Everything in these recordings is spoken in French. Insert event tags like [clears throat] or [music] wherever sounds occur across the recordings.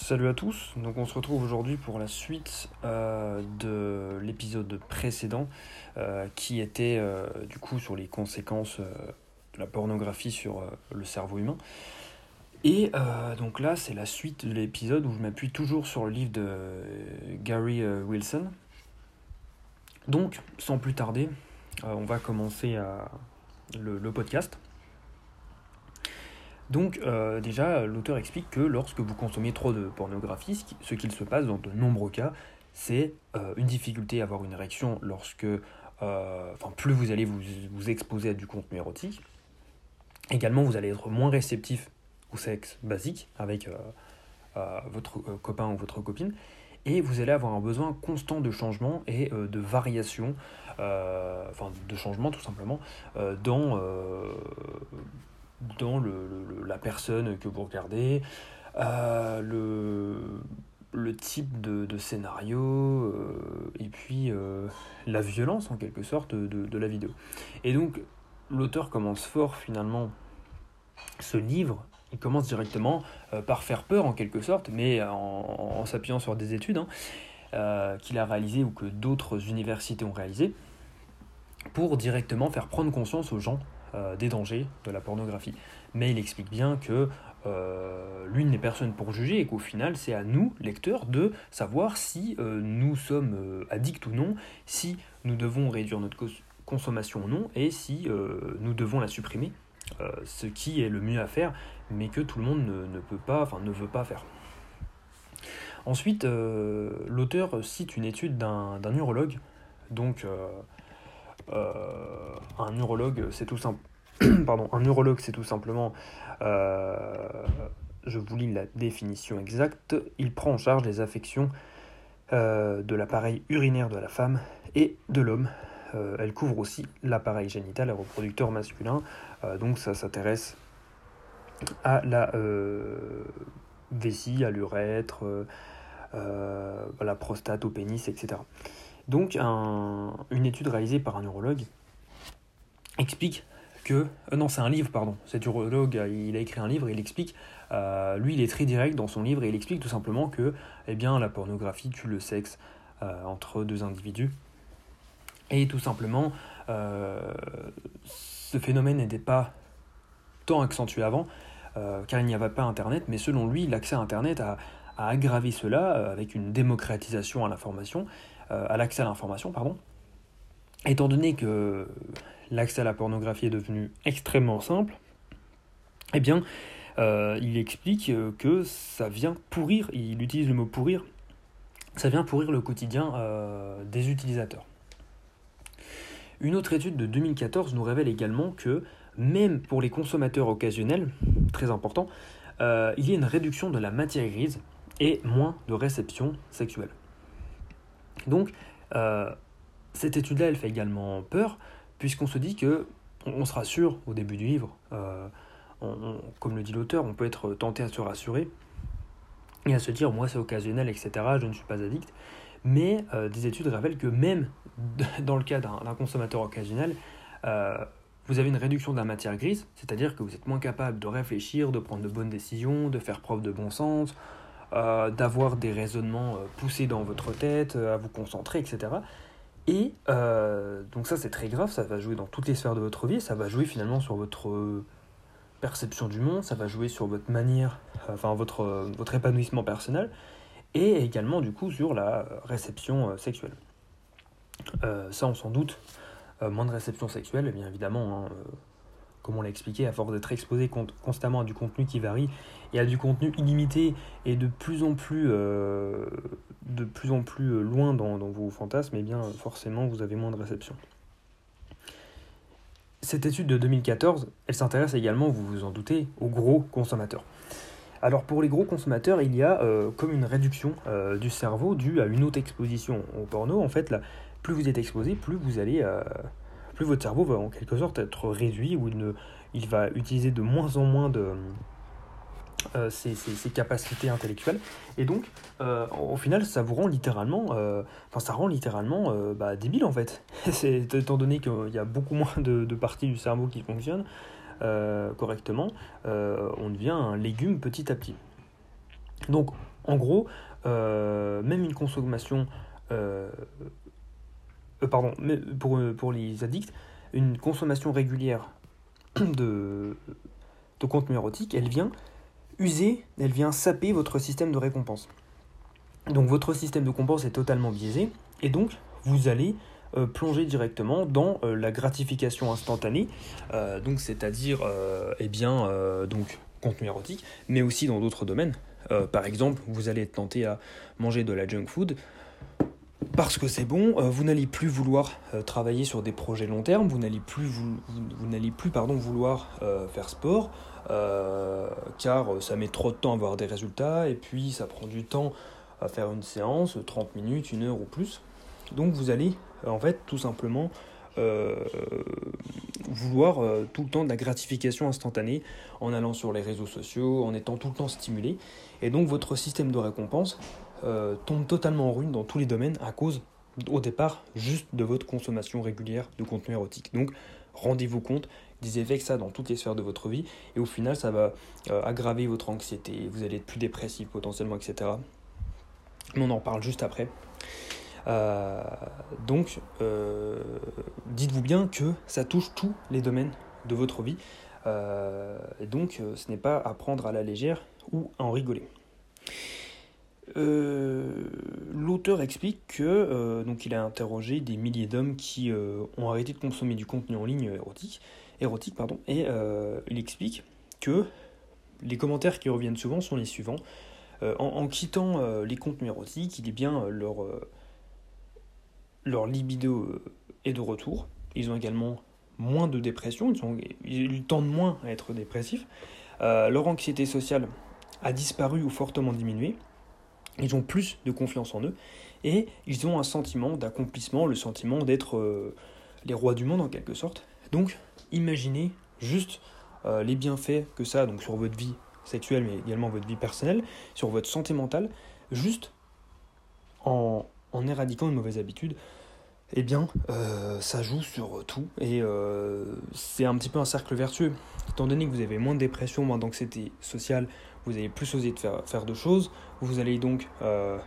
Salut à tous, donc on se retrouve aujourd'hui pour la suite euh, de l'épisode précédent euh, qui était euh, du coup sur les conséquences de la pornographie sur le cerveau humain. Et donc là c'est la suite de l'épisode où je m'appuie toujours sur le livre de Gary Wilson. Donc sans plus tarder, on va commencer le podcast. Donc euh, déjà, l'auteur explique que lorsque vous consommez trop de pornographie, ce qu'il se passe dans de nombreux cas, c'est euh, une difficulté à avoir une érection lorsque, euh, enfin, plus vous allez vous, vous, exposer à du contenu érotique. Également, vous allez être moins réceptif au sexe basique avec votre copain ou votre copine. Et vous allez avoir un besoin constant de changement et de variation, enfin de changement tout simplement, dans dans le, la personne que vous regardez, euh, le, type de, scénario, euh, et puis euh, la violence en quelque sorte de, la vidéo. Et donc l'auteur commence fort finalement ce livre. Il commence directement par faire peur en quelque sorte, mais en, en s'appuyant sur des études hein, qu'il a réalisées ou que d'autres universités ont réalisées, pour directement faire prendre conscience aux gens euh, des dangers de la pornographie. Mais il explique bien que euh, lui n'est personne pour juger et qu'au final c'est à nous, lecteurs, de savoir si euh, nous sommes addicts ou non, si nous devons réduire notre consommation ou non, et si nous devons la supprimer, ce qui est le mieux à faire, mais que tout le monde ne, peut pas, enfin ne veut pas faire. Ensuite, l'auteur cite une étude d'un urologue, donc euh, un neurologue, c'est tout simple. [clears throat] Pardon, un c'est tout simplement. Euh, je vous lis la définition exacte. Il prend en charge les affections euh, de l'appareil urinaire de la femme et de l'homme. elle couvre aussi l'appareil génital et reproducteur masculin. donc ça s'intéresse à la vessie, à l'urètre, à la prostate, au pénis, etc. Donc une étude réalisée par un neurologue explique que... Euh, non, c'est un livre, pardon. Cet urologue, il a écrit un livre et il explique... Euh, lui, il est très direct dans son livre et il explique tout simplement que eh bien, la pornographie tue le sexe euh, entre deux individus. Et tout simplement, ce phénomène n'était pas tant accentué avant, car il n'y avait pas Internet, mais selon lui, l'accès à Internet a, a aggravé cela avec une démocratisation à l'information euh, à l'accès à l'information, pardon. Étant donné que l'accès à la pornographie est devenu extrêmement simple, eh bien, euh, il explique que ça vient pourrir, il utilise le mot pourrir, ça vient pourrir le quotidien euh, des utilisateurs. Une autre étude de 2014 nous révèle également que même pour les consommateurs occasionnels, très important, il y a une réduction de la matière grise et moins de réception sexuelle. Donc, euh, cette étude-là, elle fait également peur, puisqu'on se dit que on, se rassure au début du livre. Euh, comme le dit l'auteur, on peut être tenté à se rassurer et à se dire, moi c'est occasionnel, etc., je ne suis pas addict. Mais euh, des études révèlent que même [laughs] dans le cas d'un consommateur occasionnel, vous avez une réduction de la matière grise, c'est-à-dire que vous êtes moins capable de réfléchir, de prendre de bonnes décisions, de faire preuve de bon sens, euh, d'avoir des raisonnements euh, poussés dans votre tête, euh, à vous concentrer, etc. Et donc ça c'est très grave, ça va jouer dans toutes les sphères de votre vie, ça va jouer finalement sur votre perception du monde, ça va jouer sur votre manière, enfin votre, votre épanouissement personnel, et également du coup sur la réception sexuelle. ça on s'en doute, moins de réception sexuelle, bien évidemment, hein, comme on l'a expliqué, à force d'être exposé constamment à du contenu qui varie et à du contenu illimité et de plus en plus, euh, euh, loin dans, vos fantasmes, eh bien forcément vous avez moins de réception. Cette étude de 2014, elle s'intéresse également, vous vous en doutez, aux gros consommateurs. Alors pour les gros consommateurs, il y a euh, comme une réduction du cerveau due à une haute exposition au porno. En fait, plus vous êtes exposé, plus vous allez plus votre cerveau va en quelque sorte être réduit ou il, il va utiliser de moins en moins de euh, ses, capacités intellectuelles. Et donc euh, au final ça vous rend littéralement euh, enfin ça rend littéralement bah, débile en fait. [laughs] C'est étant donné qu'il y a beaucoup moins de, de, parties du cerveau qui fonctionnent correctement on devient un légume petit à petit. Donc, en gros, même une consommation, pardon, pour, pour les addicts, une consommation régulière [clears throat] de, de contenu érotique, elle vient user, elle vient saper votre système de récompense. Donc votre système de récompense est totalement biaisé, et donc vous allez euh, plonger directement dans euh, la gratification instantanée, euh, donc c'est-à-dire eh bien donc contenu érotique, mais aussi dans d'autres domaines. par exemple, vous allez être tenté à manger de la junk food, parce que c'est bon, euh, vous n'allez plus vouloir euh, travailler sur des projets long terme, vous n'allez plus, vous, n'allez plus pardon, vouloir euh, faire sport, car ça met trop de temps à avoir des résultats, et puis ça prend du temps à faire une séance, 30 minutes, une heure ou plus. Donc vous allez en fait tout simplement vouloir tout le temps de la gratification instantanée en allant sur les réseaux sociaux, en étant tout le temps stimulé. Et donc votre système de récompense euh, tombe totalement en ruine dans tous les domaines à cause, au départ, juste de votre consommation régulière de contenu érotique. Donc, rendez-vous compte des effets que ça dans toutes les sphères de votre vie, et au final, ça va euh, aggraver votre anxiété, vous allez être plus dépressif potentiellement, etc. Mais on en parle juste après. Euh, donc, dites-vous bien que ça touche tous les domaines de votre vie. donc, ce n'est pas à prendre à la légère ou à en rigoler. Euh, l'auteur explique que euh, donc il a interrogé des milliers d'hommes qui euh, ont arrêté de consommer du contenu en ligne érotique, érotique pardon, et il explique que les commentaires qui reviennent souvent sont les suivants. En, quittant les contenus érotiques, il est bien leur, leur libido est de retour. Ils ont également moins de dépression, ils, ils tendent moins à être dépressifs. leur anxiété sociale a disparu ou fortement diminué ils ont plus de confiance en eux et ils ont un sentiment d'accomplissement, le sentiment d'être euh, les rois du monde en quelque sorte. Donc imaginez juste euh, les bienfaits que ça a donc sur votre vie sexuelle mais également votre vie personnelle, sur votre santé mentale, juste en, en éradiquant une mauvaise habitude. Eh bien, euh, ça joue sur tout et c'est un petit peu un cercle vertueux. Étant donné que vous avez moins de dépression, moins d'anxiété sociale, vous allez plus oser de faire, faire de choses, vous allez donc euh,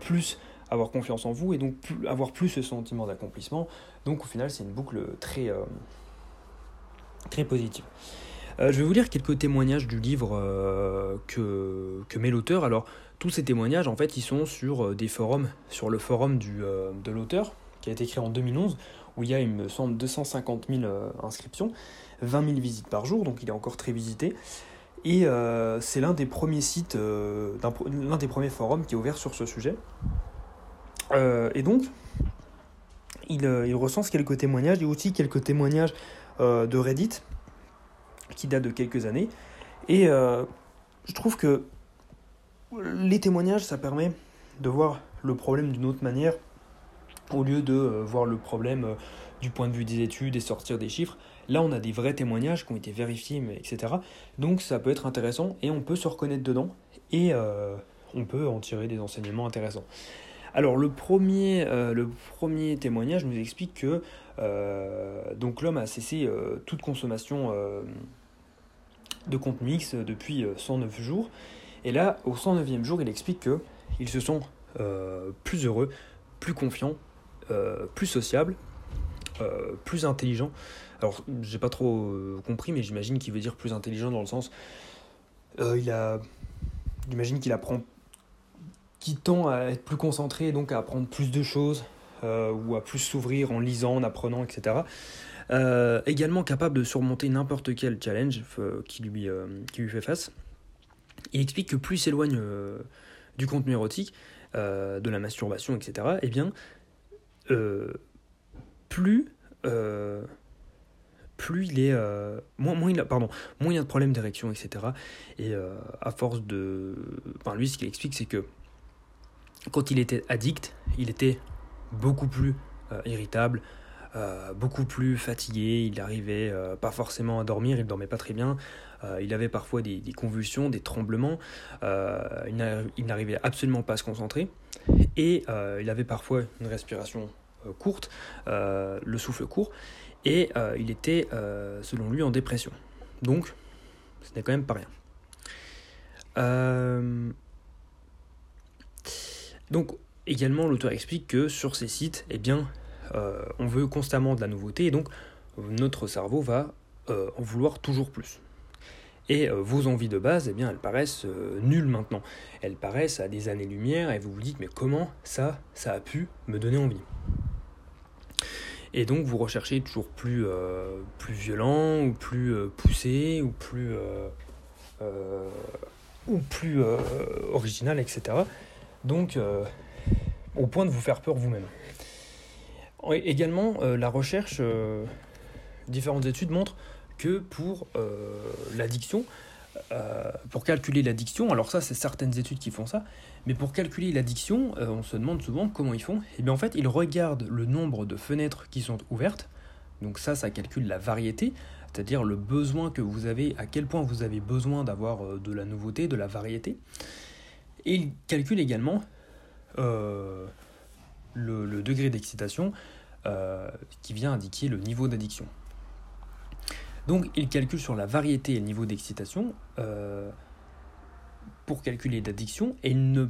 plus avoir confiance en vous et donc avoir plus ce sentiment d'accomplissement. Donc au final, c'est une boucle très, euh, très positive. Euh, je vais vous lire quelques témoignages du livre que, que met l'auteur. Alors, tous ces témoignages, en fait, ils sont sur des forums, sur le forum du, de l'auteur, qui a été créé en 2011, où il y a, il me semble, 250 000 inscriptions, 20 000 visites par jour, donc il est encore très visité. Et euh, c'est l'un des premiers sites, euh, l'un des premiers forums qui est ouvert sur ce sujet. Euh, et donc, il, il, recense quelques témoignages, et aussi quelques témoignages de Reddit, qui datent de quelques années. Et je trouve que les témoignages, ça permet de voir le problème d'une autre manière, au lieu de voir le problème du point de vue des études et sortir des chiffres. Là, on a des vrais témoignages qui ont été vérifiés, etc. Donc ça peut être intéressant et on peut se reconnaître dedans et euh, on peut en tirer des enseignements intéressants. Alors le premier, euh, témoignage nous explique que euh, l'homme a cessé toute consommation de contenu X depuis 109 jours. Et là, au 109e jour, il explique que ils se sont plus heureux, plus confiants, plus sociables euh, plus intelligent. Alors, j'ai pas trop euh, compris, mais j'imagine qu'il veut dire plus intelligent dans le sens. Euh, il a. J'imagine qu'il apprend. qui tend à être plus concentré donc à apprendre plus de choses, ou à plus s'ouvrir en lisant, en apprenant, etc. également capable de surmonter n'importe quel challenge qui, lui, qui lui fait face. Il explique que plus il s'éloigne du contenu érotique, de la masturbation, etc., eh bien, plus, euh, plus il est. Euh, moins, moins, il a, pardon, moins il y a de problèmes d'érection, etc. Et euh, à force de. Enfin, lui, ce qu'il explique, c'est que quand il était addict, il était beaucoup plus irritable, beaucoup plus fatigué, il n'arrivait pas forcément à dormir, il dormait pas très bien, il avait parfois des, convulsions, des tremblements, il n'arrivait absolument pas à se concentrer, et il avait parfois une respiration euh, courte, euh, le souffle court, et euh, il était, selon lui, en dépression. Donc, ce n'est quand même pas rien. Donc également l'auteur explique que sur ces sites, eh bien, on veut constamment de la nouveauté et donc notre cerveau va en vouloir toujours plus. Et vos envies de base, eh bien, elles paraissent nulles maintenant. Elles paraissent à des années-lumière et vous vous dites mais comment ça, ça a pu me donner envie? Et donc vous recherchez toujours plus, euh, plus violent, ou plus euh, poussé, ou plus, euh, ou plus original, etc. Donc au point de vous faire peur vous-même. Également, la recherche, différentes études montrent que pour l'addiction, pour calculer l'addiction, alors ça c'est certaines études qui font ça, mais pour calculer l'addiction, euh, on se demande souvent comment ils font. Et eh bien en fait, ils regardent le nombre de fenêtres qui sont ouvertes. Donc ça, ça calcule la variété, c'est-à-dire le besoin que vous avez, à quel point vous avez besoin d'avoir euh, de la nouveauté, de la variété. Et ils calculent également euh, le, degré d'excitation qui vient indiquer le niveau d'addiction. Donc ils calculent sur la variété et le niveau d'excitation pour calculer d'addiction et il ne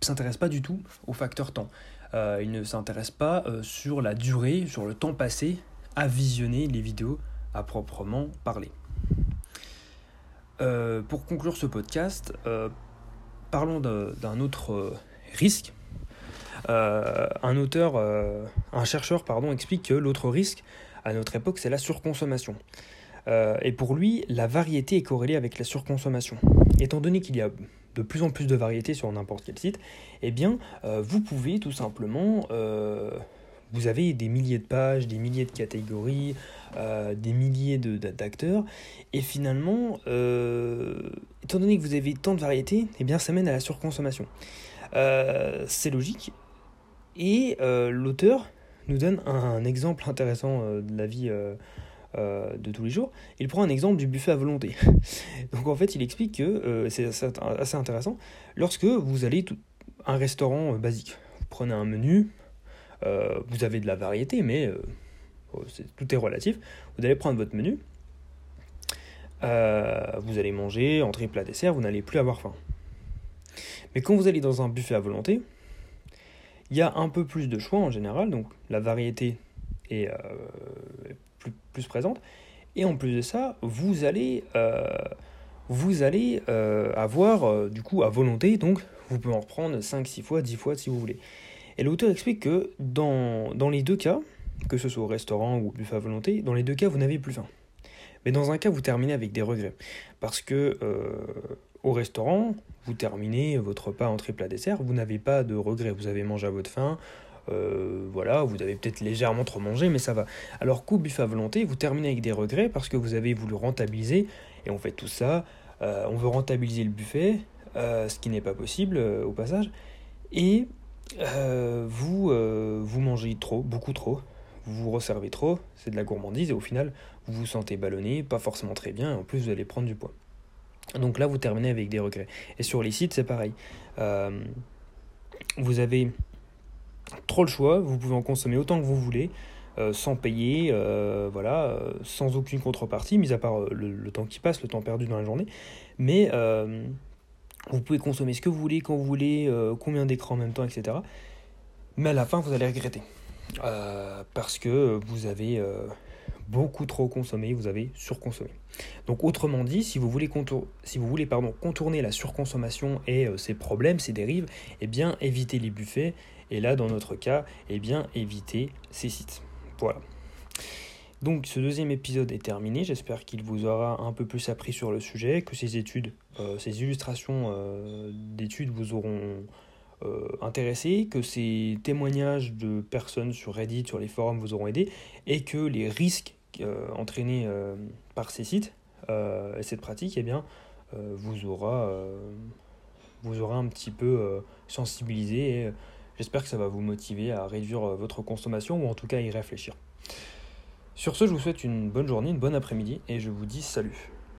s'intéresse pas du tout au facteur temps. Euh, il ne s'intéresse pas euh, sur la durée, sur le temps passé à visionner les vidéos à proprement parler. Euh, pour conclure ce podcast, parlons d'un autre risque. un auteur, un chercheur, explique que l'autre risque à notre époque, c'est la surconsommation. Et pour lui, la variété est corrélée avec la surconsommation. Étant donné qu'il y a de plus en plus de variétés sur n'importe quel site, eh bien, euh, vous pouvez tout simplement, euh, vous avez des milliers de pages, des milliers de catégories, euh, des milliers d'acteurs, et finalement, étant donné que vous avez tant de variétés, eh bien, ça mène à la surconsommation. C'est logique, et l'auteur nous donne un exemple intéressant de la vie euh, de tous les jours. Il prend un exemple du buffet à volonté. [laughs] Donc en fait, il explique que euh, c'est assez intéressant. Lorsque vous allez à un restaurant euh, basique, vous prenez un menu, vous avez de la variété, mais oh, tout est relatif. Vous allez prendre votre menu, vous allez manger, entrée, plat, dessert, vous n'allez plus avoir faim. Mais quand vous allez dans un buffet à volonté, il y a un peu plus de choix en général, donc la variété est plus, présente. Et en plus de ça, vous allez, euh, vous allez euh, avoir euh, du coup à volonté, donc vous pouvez en reprendre 5, 6 fois, 10 fois si vous voulez. Et l'auteur explique que dans, dans les deux cas, que ce soit au restaurant ou au buffet à volonté, dans les deux cas, vous n'avez plus faim. Mais dans un cas, vous terminez avec des regrets. Parce que au restaurant, vous terminez votre repas entrée plat dessert, vous n'avez pas de regrets. Vous avez mangé à votre faim, euh, voilà, vous avez peut-être légèrement trop mangé, mais ça va. Alors qu'au buffet à volonté, vous terminez avec des regrets parce que vous avez voulu rentabiliser, et on fait tout ça, euh, on veut rentabiliser le buffet, euh, ce qui n'est pas possible au passage, et vous, vous mangez trop, beaucoup trop, vous vous resservez trop, c'est de la gourmandise, et au final, vous vous sentez ballonné, pas forcément très bien, et en plus vous allez prendre du poids. Donc là, vous terminez avec des regrets. Et sur les sites, c'est pareil. vous avez trop le choix, vous pouvez en consommer autant que vous voulez, euh, sans payer, euh, voilà, euh, sans aucune contrepartie, mis à part le, temps qui passe, le temps perdu dans la journée. Mais vous pouvez consommer ce que vous voulez, quand vous voulez, combien d'écrans en même temps, etc. Mais à la fin, vous allez regretter. parce que vous avez beaucoup trop consommé, vous avez surconsommé. Donc autrement dit, si vous voulez, contourner la surconsommation et ses problèmes, ses dérives, eh bien évitez les buffets, et là, dans notre cas, eh bien, éviter ces sites. Voilà. Donc ce deuxième épisode est terminé, j'espère qu'il vous aura un peu plus appris sur le sujet, que ces études, euh, ces illustrations euh, d'études vous auront euh, intéressé, que ces témoignages de personnes sur Reddit, sur les forums vous auront aidé, et que les risques entraînés par ces sites et cette pratique, eh bien, vous aura, vous aura un petit peu sensibilisé J'espère que ça va vous motiver à réduire euh, votre consommation ou en tout cas à y réfléchir. Sur ce, je vous souhaite une bonne journée, une bonne après-midi et je vous dis salut.